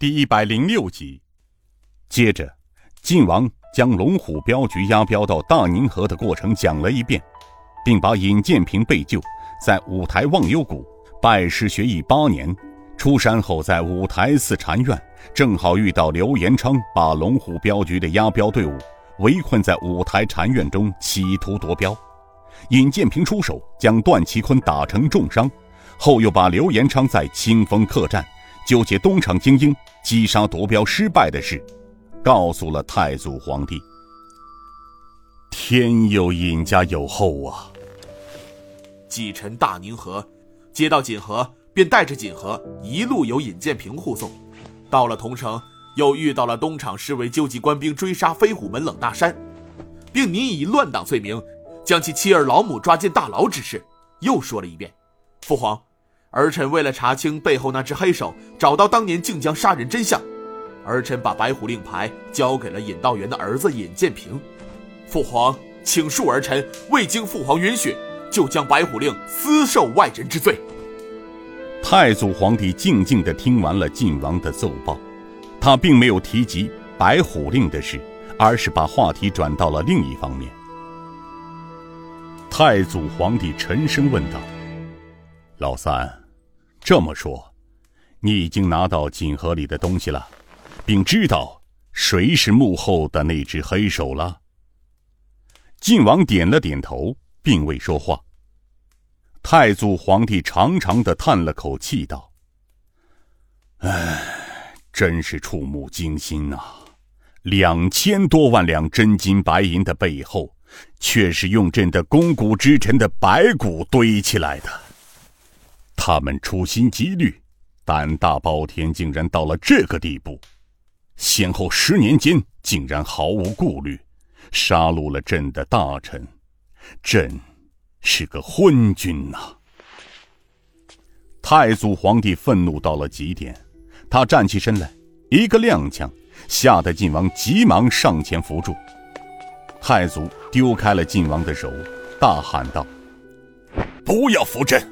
第一百零六集。接着，晋王将龙虎镖局押镖到大宁河的过程讲了一遍，并把尹建平被救，在五台忘忧谷拜师学艺八年，出山后在五台寺禅院，正好遇到刘延昌把龙虎镖局的押镖队伍围困在五台禅院中，企图夺镖。尹建平出手将段其坤打成重伤，后又把刘延昌在清风客栈纠结东厂精英击杀夺镖失败的事，告诉了太祖皇帝。天佑尹家有后啊！继承大宁河，接到锦河，便带着锦河一路由尹建平护送，到了桐城，又遇到了东厂侍卫纠集官兵追杀飞虎门冷大山，并拟以乱党罪名。将其妻儿老母抓进大牢之事，又说了一遍。父皇，儿臣为了查清背后那只黑手，找到当年靖江杀人真相，儿臣把白虎令牌交给了尹道元的儿子尹建平。父皇，请恕儿臣未经父皇允许，就将白虎令私授外人之罪。太祖皇帝静静地听完了晋王的奏报，他并没有提及白虎令的事，而是把话题转到了另一方面。太祖皇帝沉声问道：“老三，这么说，你已经拿到锦盒里的东西了，并知道谁是幕后的那只黑手了？”晋王点了点头，并未说话。太祖皇帝长长的叹了口气，道：“唉，真是触目惊心呐！两千多万两真金白银的背后。”却是用朕的肱骨之臣的白骨堆起来的。他们处心积虑，胆大包天，竟然到了这个地步。先后十年间，竟然毫无顾虑，杀戮了朕的大臣。朕是个昏君呐！太祖皇帝愤怒到了极点，他站起身来，一个踉跄，吓得晋王急忙上前扶住。太祖丢开了晋王的手，大喊道：“不要扶朕！”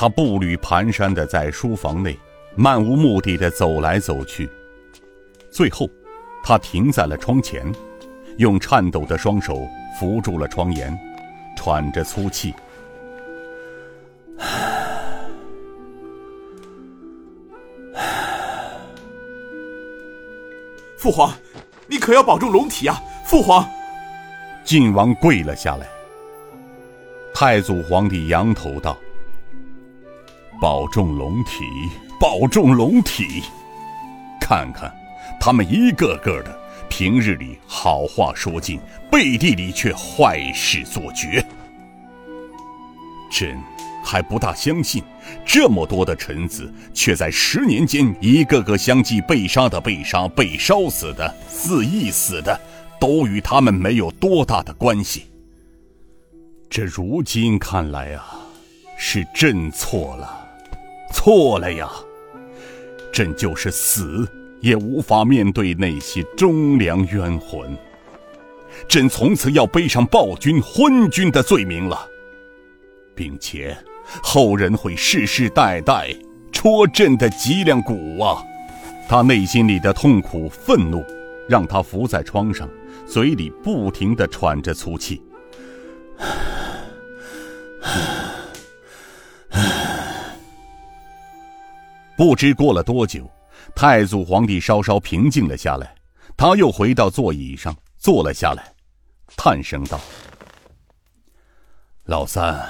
他步履蹒跚的在书房内漫无目的的走来走去，最后，他停在了窗前，用颤抖的双手扶住了窗沿，喘着粗气：“父皇，你可要保重龙体啊！”父皇，晋王跪了下来。太祖皇帝仰头道：“保重龙体，保重龙体。看看，他们一个个的，平日里好话说尽，背地里却坏事做绝。朕还不大相信，这么多的臣子，却在十年间一个个相继被杀的被杀，被烧死的，肆意死的。”都与他们没有多大的关系。这如今看来啊，是朕错了，错了呀！朕就是死也无法面对那些忠良冤魂。朕从此要背上暴君、昏君的罪名了，并且后人会世世代代戳朕的脊梁骨啊！他内心里的痛苦、愤怒，让他伏在窗上。嘴里不停的喘着粗气，不知过了多久，太祖皇帝稍稍平静了下来，他又回到座椅上坐了下来，叹声道：“老三，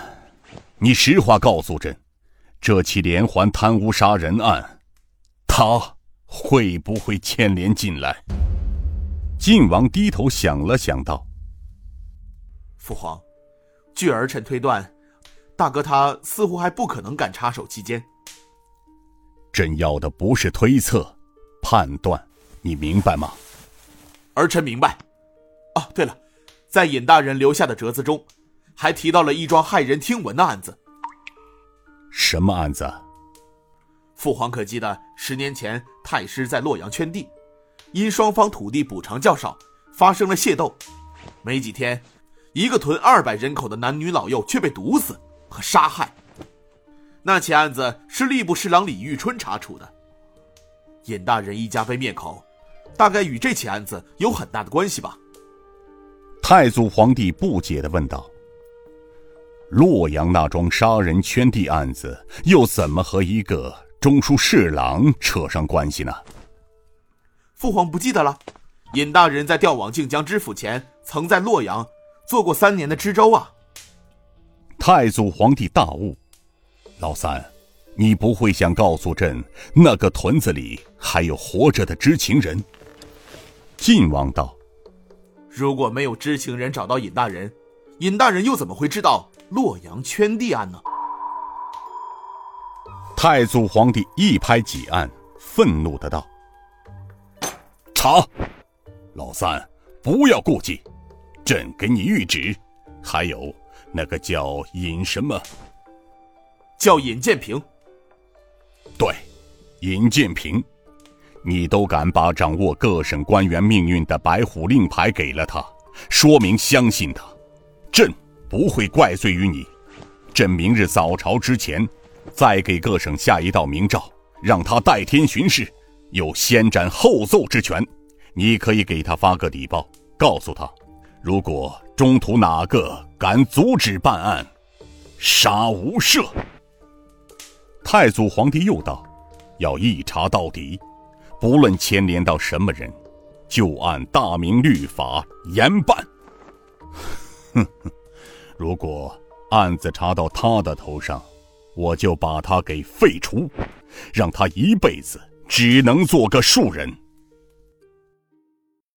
你实话告诉朕，这起连环贪污杀人案，他会不会牵连进来？”晋王低头想了想，道：“父皇，据儿臣推断，大哥他似乎还不可能敢插手其间。朕要的不是推测，判断，你明白吗？”儿臣明白。哦，对了，在尹大人留下的折子中，还提到了一桩骇人听闻的案子。什么案子？父皇可记得十年前太师在洛阳圈地？因双方土地补偿较少，发生了械斗。没几天，一个屯二百人口的男女老幼却被毒死和杀害。那起案子是吏部侍郎李玉春查处的。尹大人一家被灭口，大概与这起案子有很大的关系吧？太祖皇帝不解的问道：“洛阳那桩杀人圈地案子，又怎么和一个中书侍郎扯上关系呢？”父皇不记得了，尹大人在调往靖江知府前，曾在洛阳做过三年的知州啊。太祖皇帝大悟，老三，你不会想告诉朕，那个屯子里还有活着的知情人？晋王道：“如果没有知情人找到尹大人，尹大人又怎么会知道洛阳圈地案呢？”太祖皇帝一拍几案，愤怒的道。查，老三，不要顾忌，朕给你谕旨。还有那个叫尹什么？叫尹建平。对，尹建平，你都敢把掌握各省官员命运的白虎令牌给了他，说明相信他，朕不会怪罪于你。朕明日早朝之前，再给各省下一道明诏，让他代天巡视。有先斩后奏之权，你可以给他发个底报，告诉他，如果中途哪个敢阻止办案，杀无赦。太祖皇帝又道：“要一查到底，不论牵连到什么人，就按大明律法 严办。”哼哼，如果案子查到他的头上，我就把他给废除，让他一辈子。只能做个庶人。